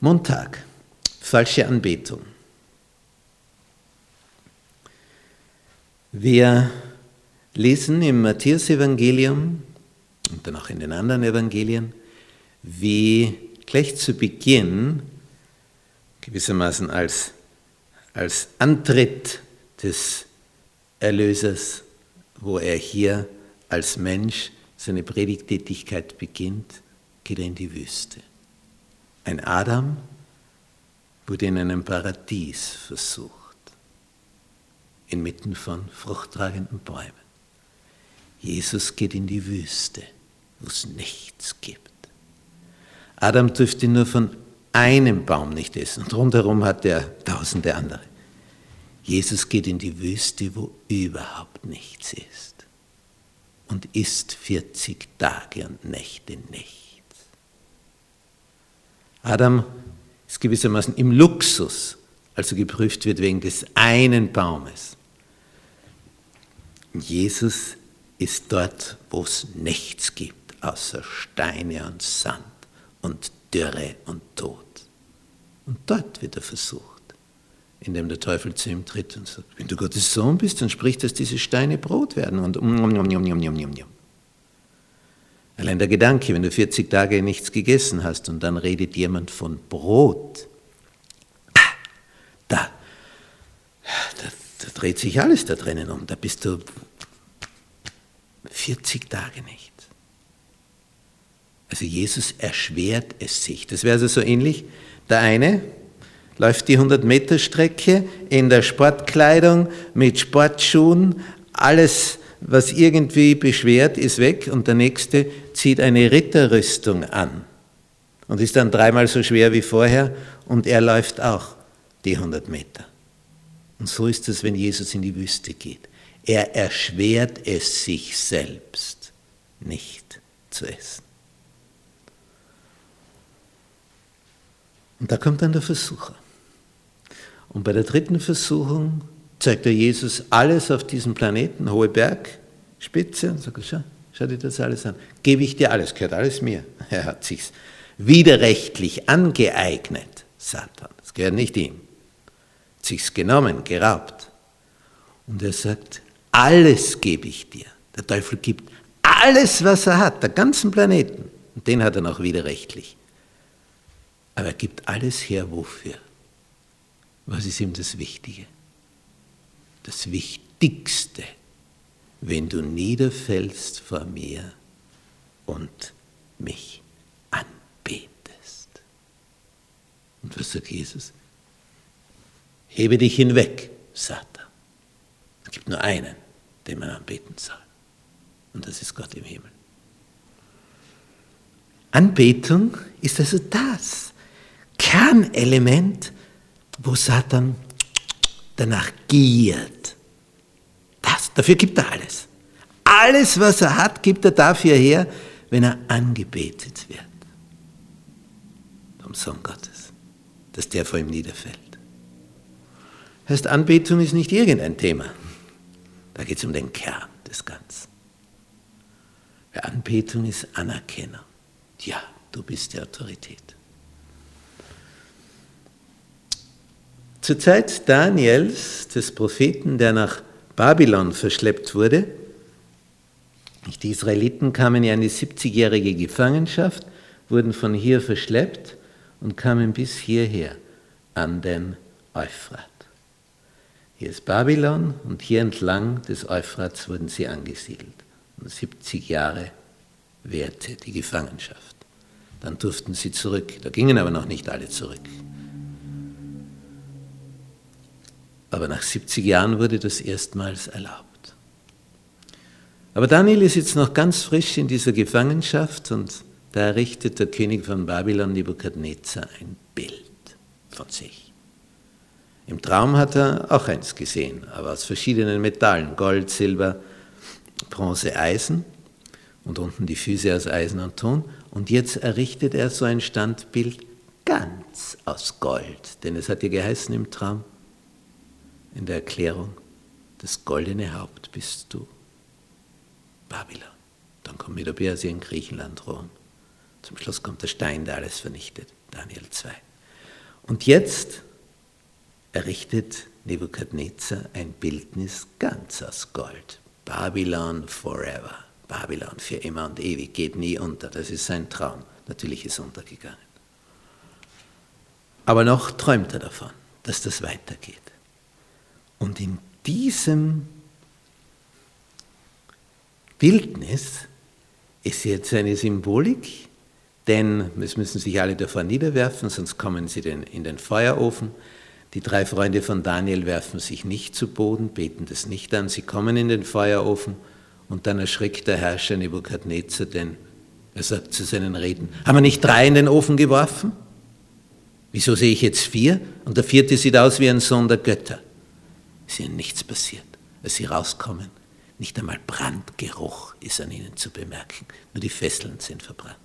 Montag, falsche Anbetung. Wir lesen im Matthäusevangelium und dann auch in den anderen Evangelien, wie gleich zu Beginn, gewissermaßen als, als Antritt des Erlösers, wo er hier als Mensch seine Predigtätigkeit beginnt, geht er in die Wüste. Ein Adam wurde in einem Paradies versucht, inmitten von fruchttragenden Bäumen. Jesus geht in die Wüste, wo es nichts gibt. Adam dürfte nur von einem Baum nicht essen und rundherum hat er tausende andere. Jesus geht in die Wüste, wo überhaupt nichts ist und isst 40 Tage und Nächte nichts. Adam ist gewissermaßen im Luxus, also geprüft wird wegen des einen Baumes. Jesus ist dort, wo es nichts gibt, außer Steine und Sand und Dürre und Tod. Und dort wird er versucht, indem der Teufel zu ihm tritt und sagt, wenn du Gottes Sohn bist, dann sprich, dass diese Steine Brot werden und um, um, um, um, um, um, um. Allein der Gedanke, wenn du 40 Tage nichts gegessen hast und dann redet jemand von Brot, da, da, da dreht sich alles da drinnen um. Da bist du 40 Tage nicht. Also Jesus erschwert es sich. Das wäre also so ähnlich. Der eine läuft die 100 Meter Strecke in der Sportkleidung mit Sportschuhen, alles was irgendwie beschwert, ist weg und der nächste zieht eine Ritterrüstung an und ist dann dreimal so schwer wie vorher und er läuft auch die 100 Meter. Und so ist es, wenn Jesus in die Wüste geht. Er erschwert es sich selbst, nicht zu essen. Und da kommt dann der Versucher. Und bei der dritten Versuchung zeigt er Jesus alles auf diesem Planeten, hohe Bergspitze, und sagt, schau, schau dir das alles an. Gebe ich dir alles, gehört alles mir. Er hat sich's widerrechtlich angeeignet, Satan. Das gehört nicht ihm. Hat sich's genommen, geraubt. Und er sagt, alles gebe ich dir. Der Teufel gibt alles, was er hat, der ganzen Planeten. Und den hat er noch widerrechtlich. Aber er gibt alles her, wofür? Was ist ihm das Wichtige? Das Wichtigste, wenn du niederfällst vor mir und mich anbetest. Und was sagt Jesus? Hebe dich hinweg, Satan. Es gibt nur einen, den man anbeten soll. Und das ist Gott im Himmel. Anbetung ist also das Kernelement, wo Satan danach giert. Das, dafür gibt er alles. Alles, was er hat, gibt er dafür her, wenn er angebetet wird. Vom Sohn Gottes, dass der vor ihm niederfällt. Heißt, Anbetung ist nicht irgendein Thema. Da geht es um den Kern des Ganzen. Anbetung ist Anerkennung. Ja, du bist die Autorität. Zur Zeit Daniels, des Propheten, der nach Babylon verschleppt wurde, die Israeliten kamen ja in die 70-jährige Gefangenschaft, wurden von hier verschleppt und kamen bis hierher an den Euphrat. Hier ist Babylon und hier entlang des Euphrats wurden sie angesiedelt. Und 70 Jahre währte die Gefangenschaft. Dann durften sie zurück. Da gingen aber noch nicht alle zurück. Aber nach 70 Jahren wurde das erstmals erlaubt. Aber Daniel ist jetzt noch ganz frisch in dieser Gefangenschaft und da errichtet der König von Babylon, Nebukadnezar, ein Bild von sich. Im Traum hat er auch eins gesehen, aber aus verschiedenen Metallen, Gold, Silber, Bronze, Eisen und unten die Füße aus Eisen und Ton. Und jetzt errichtet er so ein Standbild ganz aus Gold, denn es hat ja geheißen im Traum, in der Erklärung, das goldene Haupt bist du, Babylon. Dann kommt Medo-Persien, Griechenland, Rom. Zum Schluss kommt der Stein, der alles vernichtet, Daniel 2. Und jetzt errichtet Nebukadnezar ein Bildnis ganz aus Gold. Babylon forever. Babylon für immer und ewig, geht nie unter. Das ist sein Traum. Natürlich ist untergegangen. Aber noch träumt er davon, dass das weitergeht. Und in diesem Bildnis ist jetzt eine Symbolik, denn es müssen sich alle davor niederwerfen, sonst kommen sie in den Feuerofen. Die drei Freunde von Daniel werfen sich nicht zu Boden, beten das nicht an, sie kommen in den Feuerofen und dann erschrickt der Herrscher Nebukadnezar, denn er sagt zu seinen Reden, haben wir nicht drei in den Ofen geworfen? Wieso sehe ich jetzt vier? Und der vierte sieht aus wie ein Sohn der Götter. Ist ihnen nichts passiert, als sie rauskommen. Nicht einmal Brandgeruch ist an ihnen zu bemerken, nur die Fesseln sind verbrannt.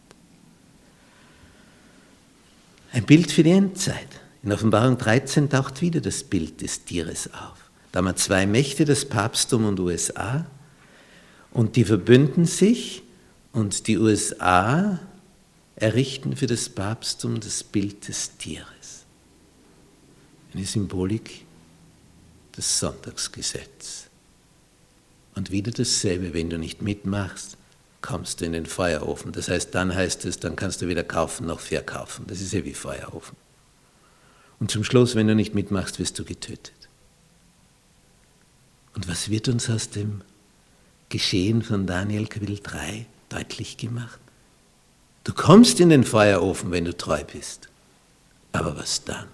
Ein Bild für die Endzeit. In Offenbarung 13 taucht wieder das Bild des Tieres auf. Da haben wir zwei Mächte, das Papsttum und USA, und die verbünden sich und die USA errichten für das Papsttum das Bild des Tieres. Eine Symbolik des Sonntagsgesetzes. Und wieder dasselbe, wenn du nicht mitmachst, kommst du in den Feuerofen. Das heißt, dann heißt es, dann kannst du weder kaufen noch verkaufen. Das ist ja wie Feuerofen. Und zum Schluss, wenn du nicht mitmachst, wirst du getötet. Und was wird uns aus dem Geschehen von Daniel Kapitel 3 deutlich gemacht? Du kommst in den Feuerofen, wenn du treu bist. Aber was dann?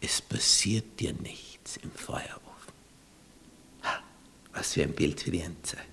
Es passiert dir nichts im Feuerofen. Ha, was für ein Bild für die Endzeit.